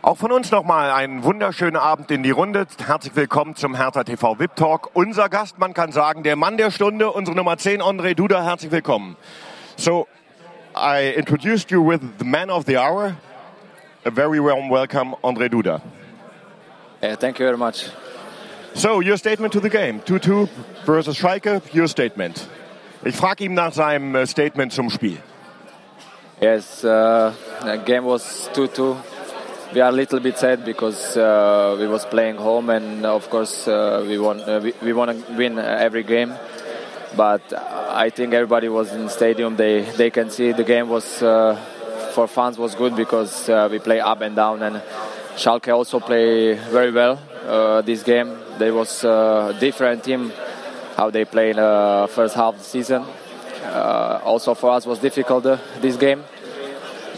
Auch von uns nochmal einen wunderschönen Abend in die Runde. Herzlich willkommen zum Hertha TV VIP Talk. Unser Gast, man kann sagen, der Mann der Stunde, unsere Nummer 10, André Duda. Herzlich willkommen. So, I introduced you with the man of the hour. A very warm welcome, André Duda. Yeah, thank you very much. So, your statement to the game. 2-2 versus Schalke, your statement. Ich frage ihm nach seinem äh, Statement zum Spiel. Yes, uh, the game was 2-2. We are a little bit sad because uh, we was playing home and of course uh, we want uh, we, we want to win every game. But I think everybody was in the stadium. They they can see the game was uh, for fans was good because uh, we play up and down and Schalke also play very well this game. They was a different team how they play in the first half of the season. Uh, also for us was difficult uh, this game,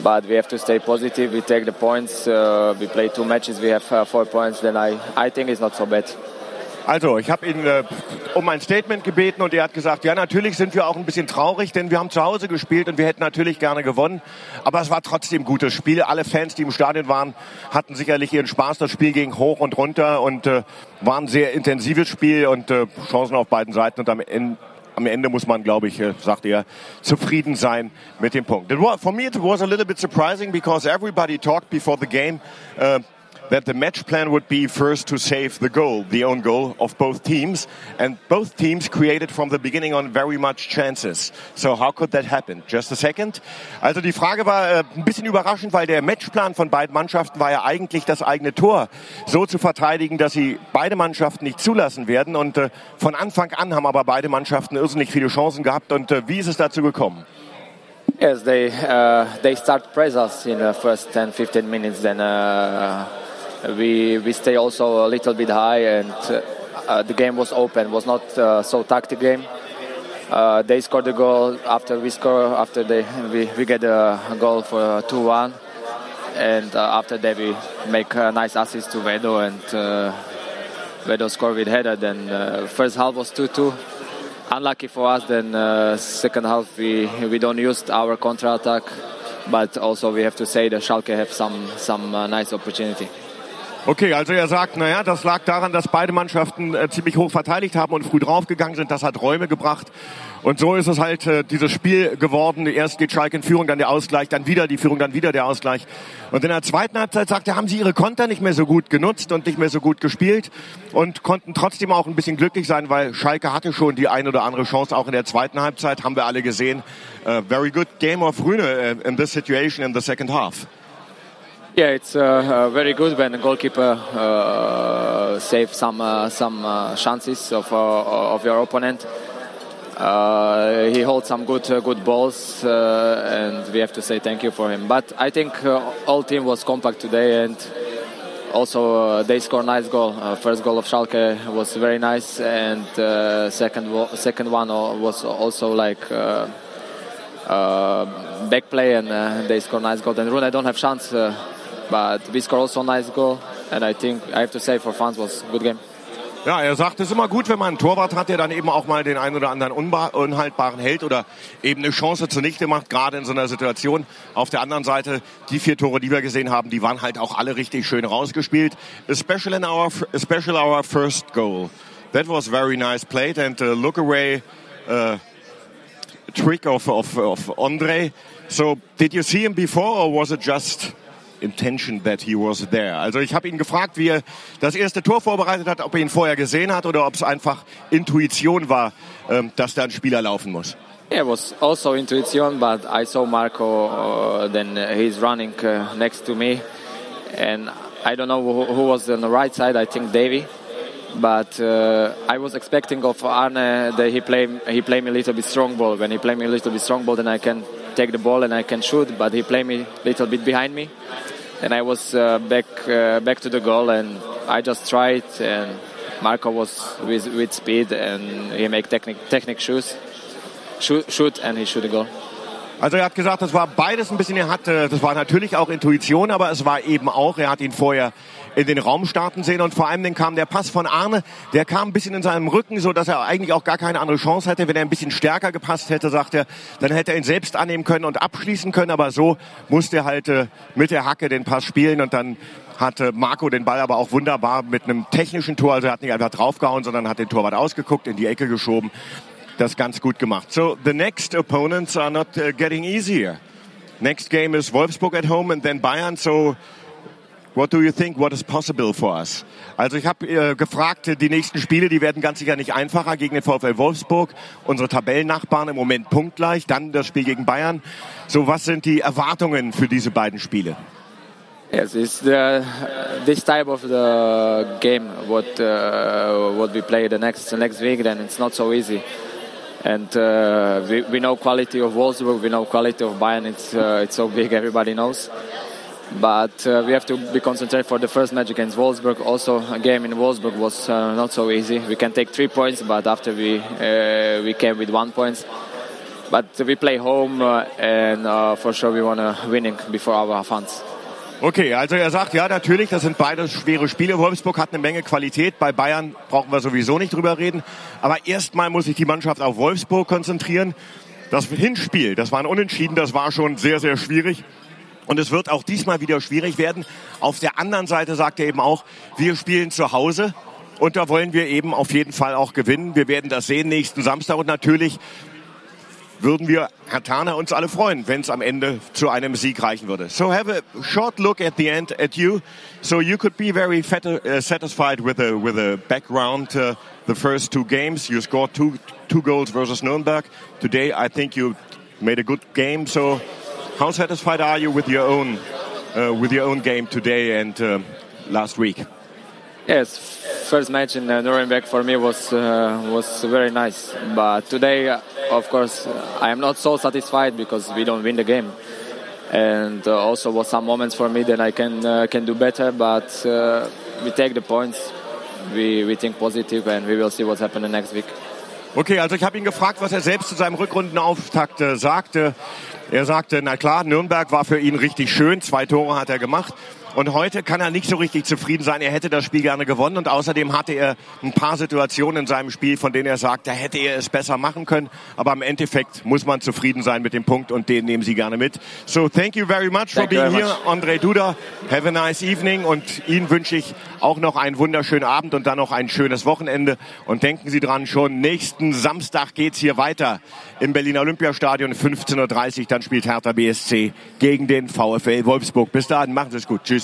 but we have to stay positive. We take the points. Uh, we play two matches. We have four points. Then I, I think it's not so bad. Also, ich habe ihn äh, um ein Statement gebeten und er hat gesagt, ja, natürlich sind wir auch ein bisschen traurig, denn wir haben zu Hause gespielt und wir hätten natürlich gerne gewonnen. Aber es war trotzdem ein gutes Spiel. Alle Fans, die im Stadion waren, hatten sicherlich ihren Spaß. Das Spiel ging hoch und runter und äh, war ein sehr intensives Spiel und äh, Chancen auf beiden Seiten. Und am am Ende muss man, glaube ich, äh, sagt er, zufrieden sein mit dem Punkt. It was, for me, it was a little bit surprising because everybody talked before the game. Uh, that the match plan would be first to save the goal, the own goal of both teams. And both teams created from the beginning on very much chances. So how could that happen? Just a second. Also die Frage war äh, ein bisschen überraschend, weil der Matchplan von beiden Mannschaften war ja eigentlich das eigene Tor so zu verteidigen, dass sie beide Mannschaften nicht zulassen werden. Und äh, von Anfang an haben aber beide Mannschaften irrsinnig viele Chancen gehabt. Und äh, wie ist es dazu gekommen? Yes, they uh, they start press us in the first 10, 15 minutes. Then uh, we we stay also a little bit high, and uh, the game was open. was not uh, so tactic game. Uh, they scored the goal after we score. After they we, we get a goal for two one, and uh, after that we make a nice assist to Vedo and uh, Vedo score with header. Then uh, first half was two two. Unlucky for us. Then second half we we don't use our counter attack, but also we have to say that Schalke have some some nice opportunity. Okay, also er sagt, naja, das lag daran, dass beide Mannschaften äh, ziemlich hoch verteidigt haben und früh draufgegangen sind. Das hat Räume gebracht. Und so ist es halt äh, dieses Spiel geworden. Erst geht Schalke in Führung, dann der Ausgleich, dann wieder die Führung, dann wieder der Ausgleich. Und in der zweiten Halbzeit sagt er, haben sie ihre Konter nicht mehr so gut genutzt und nicht mehr so gut gespielt und konnten trotzdem auch ein bisschen glücklich sein, weil Schalke hatte schon die ein oder andere Chance auch in der zweiten Halbzeit, haben wir alle gesehen. Uh, very good game of Rühne uh, in this situation in the second half. Yeah, it's uh, uh, very good when the goalkeeper uh, saves some uh, some uh, chances of uh, of your opponent. he holds some good good balls, and we have to say thank you for him. But I think all team was compact today, and also they scored nice goal. first goal of Schalke was very nice, and second second one was also like. back play and they score nice goal. And Rune I don't have chance but we scored also a nice goal, and I think I have to say for fans was a good game. Ja, er sagt, es ist immer gut, wenn man einen Torwart hat, der dann eben auch mal den einen oder anderen unhaltbaren hält oder eben eine Chance zunichte macht, gerade in so einer Situation. Auf der anderen Seite, die vier Tore, die wir gesehen haben, die waren halt auch alle richtig schön rausgespielt. Especially in our, especially our first goal. That was very nice played and uh, look away uh, trick of, of, of Andre. So, did you see him before or was it just intention that he was there. Also ich habe ihn gefragt, wie er das erste Tor vorbereitet hat, ob er ihn vorher gesehen hat oder ob es einfach Intuition war, ähm, dass da ein Spieler laufen muss. Yeah, it was also intuition, but I saw Marco. Uh, then he's running uh, next to me, and I don't know who, who, was on the right side. I think Davy, but uh, I was expecting of Arne that he play he play me a little bit strong ball. When he play me a little bit strong ball, then I can take the ball and I can shoot. But he play me a little bit behind me, and I was uh, back uh, back to the goal, and I just tried, and Marco was with with speed, and he make technique technique shoot, shoot, shoot, and he shoot the goal. Also er hat gesagt, das war beides ein bisschen, er hatte, das war natürlich auch Intuition, aber es war eben auch, er hat ihn vorher in den Raum starten sehen und vor allem dann kam der Pass von Arne, der kam ein bisschen in seinem Rücken, so dass er eigentlich auch gar keine andere Chance hätte. Wenn er ein bisschen stärker gepasst hätte, sagt er, dann hätte er ihn selbst annehmen können und abschließen können, aber so musste er halt äh, mit der Hacke den Pass spielen und dann hatte Marco den Ball aber auch wunderbar mit einem technischen Tor, also er hat nicht einfach draufgehauen, sondern hat den Torwart ausgeguckt, in die Ecke geschoben das ganz gut gemacht. So the next opponents are not uh, getting easier. Next game is Wolfsburg at home and then Bayern. So what do you think? What is possible for us? Also ich habe äh, gefragt, die nächsten Spiele, die werden ganz sicher nicht einfacher gegen den VfL Wolfsburg, unsere Tabellennachbarn im Moment punktgleich, dann das Spiel gegen Bayern. So was sind die Erwartungen für diese beiden Spiele? Yes, it's the, this type of the game what uh, what we play the next the next week. Then it's not so easy. And uh, we, we know quality of Wolfsburg, we know quality of Bayern. It's uh, it's so big, everybody knows. But uh, we have to be concentrated for the first match against Wolfsburg. Also, a game in Wolfsburg was uh, not so easy. We can take three points, but after we uh, we came with one point. But we play home, uh, and for sure we want to winning before our fans. Okay, also er sagt, ja, natürlich, das sind beide schwere Spiele. Wolfsburg hat eine Menge Qualität. Bei Bayern brauchen wir sowieso nicht drüber reden. Aber erstmal muss sich die Mannschaft auf Wolfsburg konzentrieren. Das Hinspiel, das war ein Unentschieden, das war schon sehr, sehr schwierig. Und es wird auch diesmal wieder schwierig werden. Auf der anderen Seite sagt er eben auch, wir spielen zu Hause. Und da wollen wir eben auf jeden Fall auch gewinnen. Wir werden das sehen nächsten Samstag. Und natürlich würden wir, Herr Tana, uns alle freuen, wenn es am Ende zu einem Sieg reichen würde. So have a short look at the end at you. So you could be very uh, satisfied with a with a background. Uh, the first two games, you scored two two goals versus Nuremberg. Today, I think you made a good game. So, how satisfied are you with your own uh, with your own game today and uh, last week? Yes, first match in uh, Nuremberg for me was uh, was very nice. But today, uh, of course, I am not so satisfied because we don't win the game, and uh, also was some moments for me that I can uh, can do better. But uh, we take the points, we we think positive, and we will see what's happening next week. Okay, also ich habe ihn gefragt, was er selbst zu seinem Rückrundenauftakt äh, sagte. Er sagte, na klar, Nürnberg war für ihn richtig schön, zwei Tore hat er gemacht. Und heute kann er nicht so richtig zufrieden sein. Er hätte das Spiel gerne gewonnen. Und außerdem hatte er ein paar Situationen in seinem Spiel, von denen er sagt, da hätte er es besser machen können. Aber im Endeffekt muss man zufrieden sein mit dem Punkt und den nehmen Sie gerne mit. So thank you very much thank for being here, André Duda. Have a nice evening. Und Ihnen wünsche ich auch noch einen wunderschönen Abend und dann noch ein schönes Wochenende. Und denken Sie dran, schon nächsten Samstag geht's hier weiter im Berliner Olympiastadion 15.30 Uhr. Dann spielt Hertha BSC gegen den VfL Wolfsburg. Bis dahin, machen Sie es gut. Tschüss.